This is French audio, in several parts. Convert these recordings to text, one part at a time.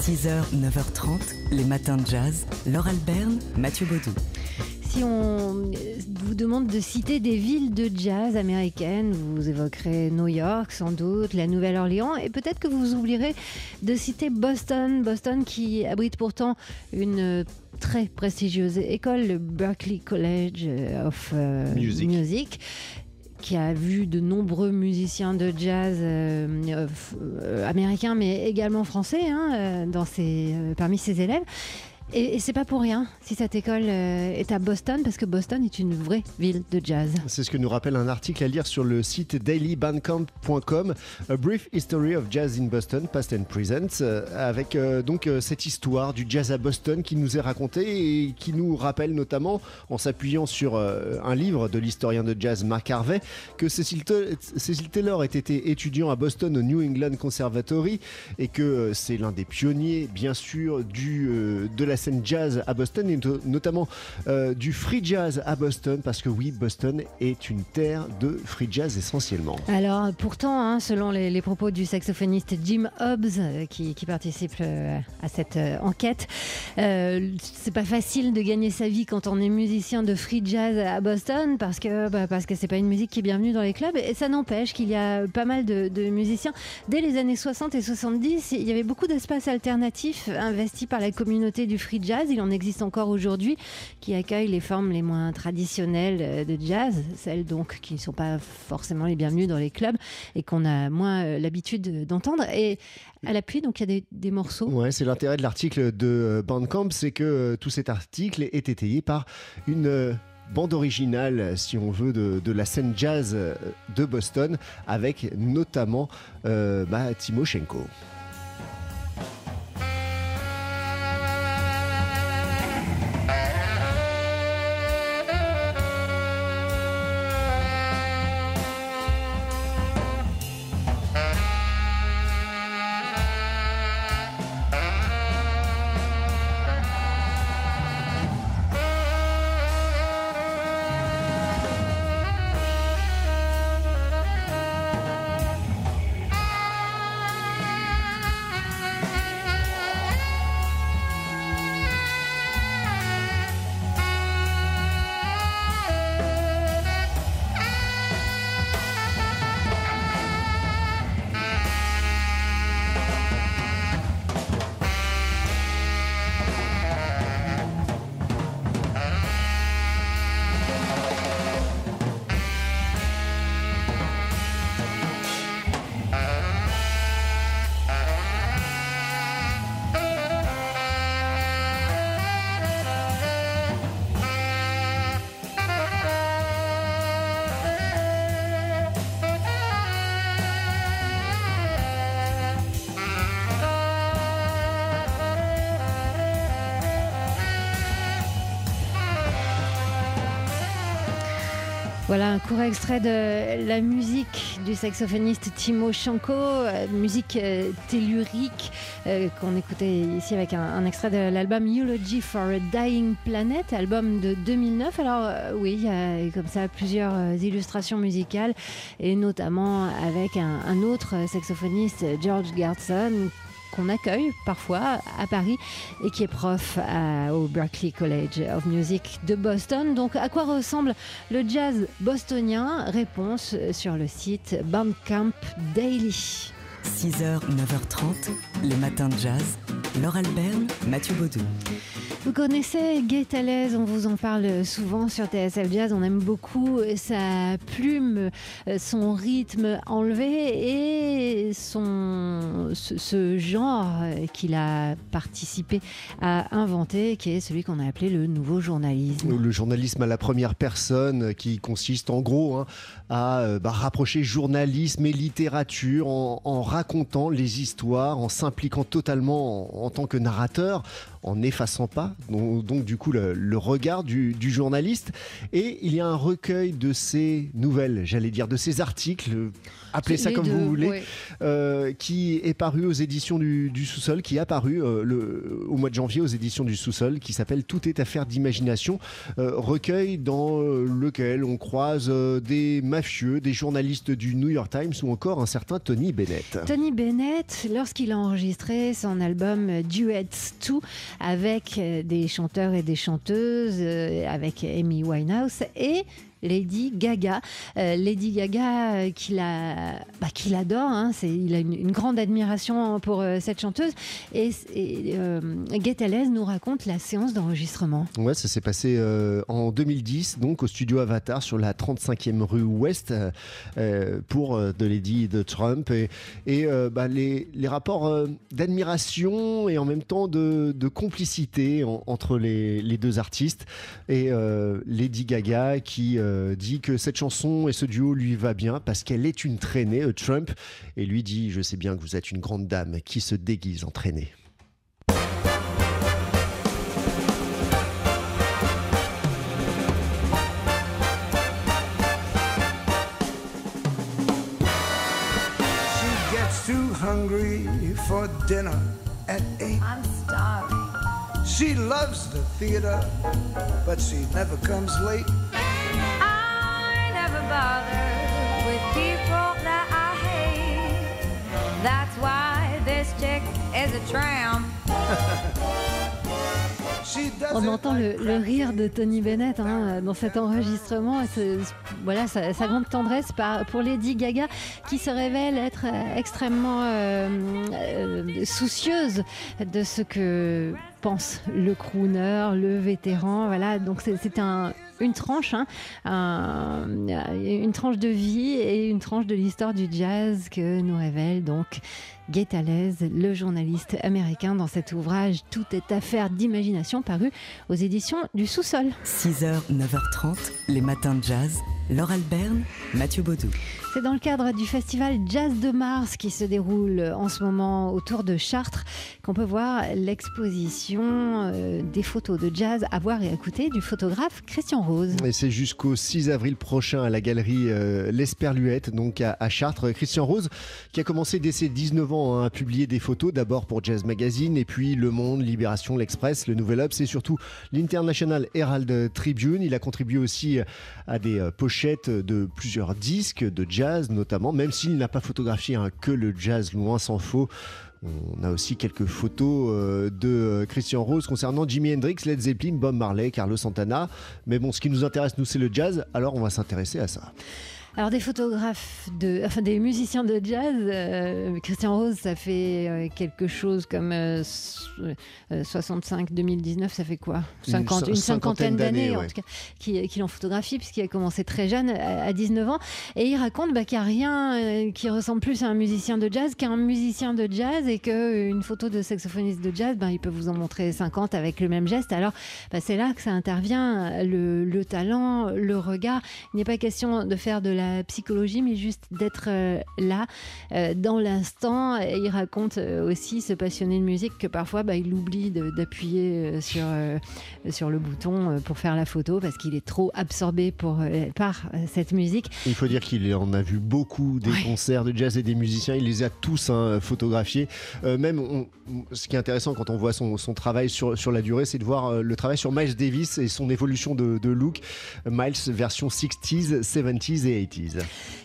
6h, 9h30, les matins de jazz. Laure Alberne, Mathieu Baudou. Si on vous demande de citer des villes de jazz américaines, vous évoquerez New York sans doute, la Nouvelle-Orléans, et peut-être que vous oublierez de citer Boston. Boston qui abrite pourtant une très prestigieuse école, le Berklee College of euh, Music. Music qui a vu de nombreux musiciens de jazz euh, euh, euh, américains, mais également français, hein, parmi ses élèves. Et, et c'est pas pour rien si cette école euh, est à Boston, parce que Boston est une vraie ville de jazz. C'est ce que nous rappelle un article à lire sur le site dailybandcamp.com, A Brief History of Jazz in Boston, Past and Present, euh, avec euh, donc cette histoire du jazz à Boston qui nous est racontée et qui nous rappelle notamment, en s'appuyant sur un livre de l'historien de jazz Mark Harvey, que Cecil, Te- Cecil Taylor ait été étudiant à Boston au New England Conservatory et que c'est l'un des pionniers, bien sûr, du, de la scène jazz à Boston et notamment euh, du free jazz à Boston parce que oui, Boston est une terre de free jazz essentiellement. Alors pourtant, hein, selon les, propos du saxophoniste Jim Hobbs, euh, qui, participe euh, à cette enquête, c'est pas facile de gagner sa vie quand on est musicien de free jazz à Boston parce que bah, parce que c'est pas une musique qui est bienvenue dans les clubs. Et ça n'empêche qu'il y a pas mal de, de musiciens. Dès les années 60 et 70, il y avait beaucoup d'espaces alternatifs investis par la communauté du free jazz. Il en existe encore aujourd'hui qui accueillent les formes les moins traditionnelles euh, de jazz, celles donc qui ne sont pas forcément les bienvenues dans les clubs et qu'on a moins euh, l'habitude d'entendre. Et à l'appui, donc il y a des, morceaux. Ouais, c'est l'intérêt de l'article de euh, Bandcamp, c'est que tout cet article est étayé par une bande originale, si on veut, de, la scène jazz de Boston, avec notamment euh, bah, Timoshenko. Voilà un court extrait de la musique du saxophoniste Timo Shanko, euh, musique euh, tellurique euh, qu'on écoutait ici avec un, extrait de l'album Eulogy for a Dying Planet, album de 2009. Alors oui, il y a comme ça plusieurs illustrations musicales et notamment avec un, autre saxophoniste, George Gerson qu'on accueille parfois à Paris et qui est prof à- au Berklee College of Music de Boston. Donc à quoi ressemble le jazz bostonien? Réponse sur le site Bandcamp Daily. 6h, 9h30, les matins de jazz. Laure Alberne, Mathieu Baudou. Vous connaissez Gay Talez, on vous en parle souvent sur TSF Jazz, on aime beaucoup sa plume, son rythme enlevé et son, ce, genre qu'il a participé à inventer, qui est celui qu'on a appelé le nouveau journalisme. Le journalisme à la première personne qui consiste en gros hein, à euh, bah, rapprocher journalisme et littérature en, racontant les histoires, en s'impliquant totalement en, en tant que narrateur, en n'effaçant pas donc, donc du coup le, regard du, journaliste. Et il y a un recueil de ces nouvelles, j'allais dire, de ces articles, appelez ça comme vous voulez, euh, qui est paru aux éditions du, sous-sol, qui a paru euh, le, au mois de janvier aux éditions du sous-sol, qui s'appelle Tout est affaire d'imagination, recueil dans lequel on croise des mafieux, des journalistes du New York Times ou encore un certain Tony Bennett. Tony Bennett, lorsqu'il a enregistré son album Duets 2 avec euh, des chanteurs et des chanteuses, euh, avec Amy Winehouse et Lady Gaga. Euh, Lady Gaga, euh, qu'il bah, adore, hein, il a une, grande admiration pour euh, cette chanteuse. Et, et nous raconte la séance d'enregistrement. Ouais, ça s'est passé en 2010, donc au studio Avatar sur la 35e rue Ouest pour de Lady de Trump. Et, et bah, les, rapports d'admiration et en même temps de, complicité entre les, les, deux artistes. Et Lady Gaga qui dit que cette chanson et ce duo lui va bien parce qu'elle est une traînée, euh, Trump, et lui dit Je sais bien que vous êtes une grande dame qui se déguise en traînée. hungry for dinner at eight. I'm starving. She loves the theater, but she never comes late. On entend le, rire de Tony Bennett hein, dans cet enregistrement. Voilà sa, grande tendresse pour Lady Gaga, qui se révèle être euh, extrêmement euh, euh, soucieuse de ce que le crooner, le vétéran. Voilà, donc c'est un, une tranche, hein, une tranche de vie et une tranche de l'histoire du jazz que nous révèle donc Guy le journaliste américain, dans cet ouvrage Tout est affaire d'imagination paru aux éditions du Sous-sol. 6h, 9h30, les matins de jazz. Laure Alberne, Mathieu Baudou. C'est dans le cadre du festival Jazz de Mars qui se déroule en ce moment autour de Chartres qu'on peut voir l'exposition euh, des photos de jazz à voir et à écouter du photographe Christian Rose. Et c'est jusqu'au 6 avril prochain à la galerie euh, L'Esperluette, donc à, Chartres. Christian Rose qui a commencé dès ses 19 ans hein, à publier des photos, d'abord pour Jazz Magazine et puis Le Monde, Libération, L'Express, Le Nouvel Obs et surtout l'International Herald Tribune. Il a contribué aussi à des euh, pochettes de plusieurs disques de jazz notamment, même s'il n'a pas photographié que le jazz, loin s'en faut. On a aussi quelques photos euh, de euh, Christian Rose concernant Jimi Hendrix, Led Zeppelin, Bob Marley, Carlos Santana. Mais bon, ce qui nous intéresse, nous, c'est le jazz, alors on va s'intéresser à ça. Alors des photographes, de, enfin des musiciens de jazz, euh, Christian Rose, ça fait euh, quelque chose comme 65-2019, euh, ça fait quoi? 50, une, cinquantaine d'années en tout cas, qui, qui l'ont photographié puisqu'il a commencé très jeune, à, 19 ans. Et il raconte bah, qu'il n'y a rien qui ressemble plus à un musicien de jazz qu'un musicien de jazz et qu'une photo de saxophoniste de jazz, bah, il peut vous en montrer 50 avec le même geste. Alors bah, c'est là que ça intervient, le, le talent, le regard. Il n'est pas question de faire de la psychologie, mais juste d'être euh, là, euh, dans l'instant. Il raconte euh, aussi, ce passionné de musique, que parfois, bah, il oublie d'appuyer sur, sur le bouton pour faire la photo parce qu'il est trop absorbé pour, par cette musique. Il faut dire qu'il en a vu beaucoup des concerts de jazz et des musiciens. Il les a tous hein, photographiés. même, ce qui est intéressant quand on voit son, son travail sur, sur la durée, c'est de voir le travail sur Miles Davis et son évolution de, de look. Miles version 60s, 70s et 80s.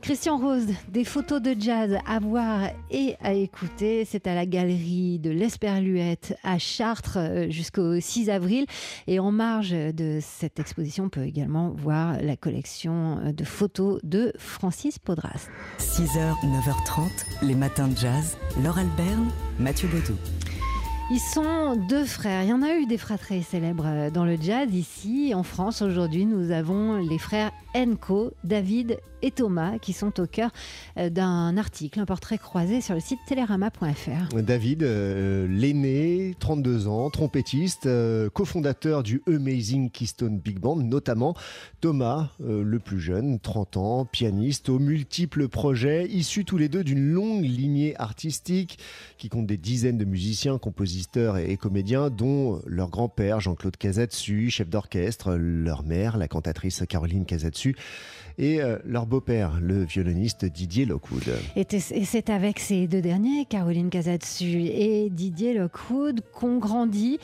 Christian Rose, des photos de jazz à voir et à écouter. C'est à la galerie de l'Esperluette à Chartres euh, jusqu'au 6 avril. Et en marge de cette exposition, on peut également voir la collection de photos de Francis Podras. 6h, 9h30, les matins de jazz. Laure Alberne, Mathieu Baudou. Ils sont deux frères. Il y en a eu des fratries célèbres euh, dans le jazz ici en France. Aujourd'hui, nous avons les frères Enco, David et Thomas qui sont au cœur euh, d'un article, un portrait croisé sur le site télérama.fr. David, euh, l'aîné, 32 ans, trompettiste, cofondateur du Amazing Keystone Big Band notamment. Thomas, le plus jeune, 30 ans, pianiste aux multiples projets, issus tous les deux d'une longue lignée artistique qui compte des dizaines de musiciens, compositeurs et, comédiens, dont leur grand-père Jean-Claude Casatsu, chef d'orchestre, leur mère, la cantatrice Caroline Casatsu, et leur beau-père, le violoniste Didier Lockwood. Et c'est avec ces deux derniers, Caroline Casatsu et Didier Lockwood, qu'on grandit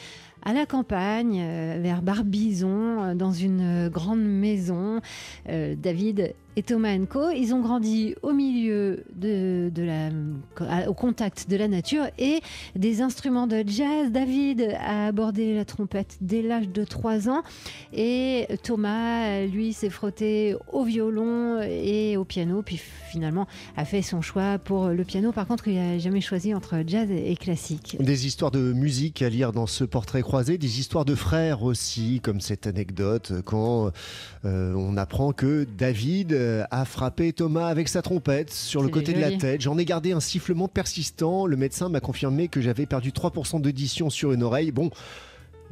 à la campagne, euh, vers Barbizon, euh, dans une grande maison. Euh, David et Thomas Co. Ils ont grandi au milieu de, au contact de la nature et des instruments de jazz. David a abordé la trompette dès l'âge de 3 ans et Thomas, lui, s'est frotté au violon et au piano, puis finalement a fait son choix pour le piano. Par contre, il n'a jamais choisi entre jazz et classique. Des histoires de musique à lire dans ce portrait croisé, des histoires de frères aussi, comme cette anecdote quand euh, on apprend que David euh, a frappé Thomas avec sa trompette sur le côté de la tête. J'en ai gardé un sifflement persistant. Le médecin m'a confirmé que j'avais perdu 3% d'audition sur une oreille. Bon.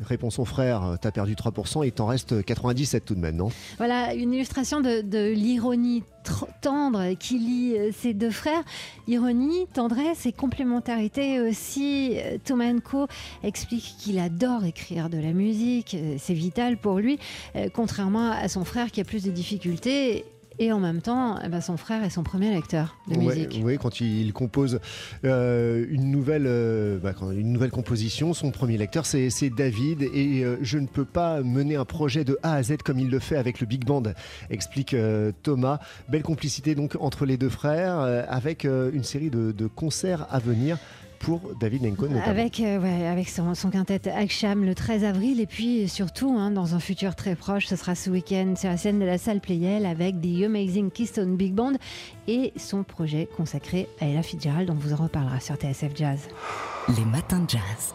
Répond son frère, t'as perdu 3% et t'en reste 97 tout de même, non? Voilà, une illustration de, l'ironie tendre qui lie euh, ces deux frères. Ironie, tendresse et complémentarité aussi. Thomas Co explique qu'il adore écrire de la musique, c'est vital pour lui, contrairement à son frère qui a plus de difficultés et en même temps, eh ben, son frère est son premier lecteur de musique. Oui, quand il compose euh, une, nouvelle, euh, bah, une nouvelle composition, son premier lecteur, c'est David. Et euh, je ne peux pas mener un projet de A à Z comme il le fait avec le Big Band, explique Thomas. Belle complicité donc entre les deux frères, avec une série de, de concerts à venir pour David Nenko Avec, euh, avec son, son, quintet Aksham le 13 avril et puis surtout hein, dans un futur très proche, ce sera ce week-end sur la scène de la salle Playel avec The Amazing Keystone Big Band et son projet consacré à Ella Fitzgerald dont vous en reparlera sur TSF Jazz. Les matins de jazz.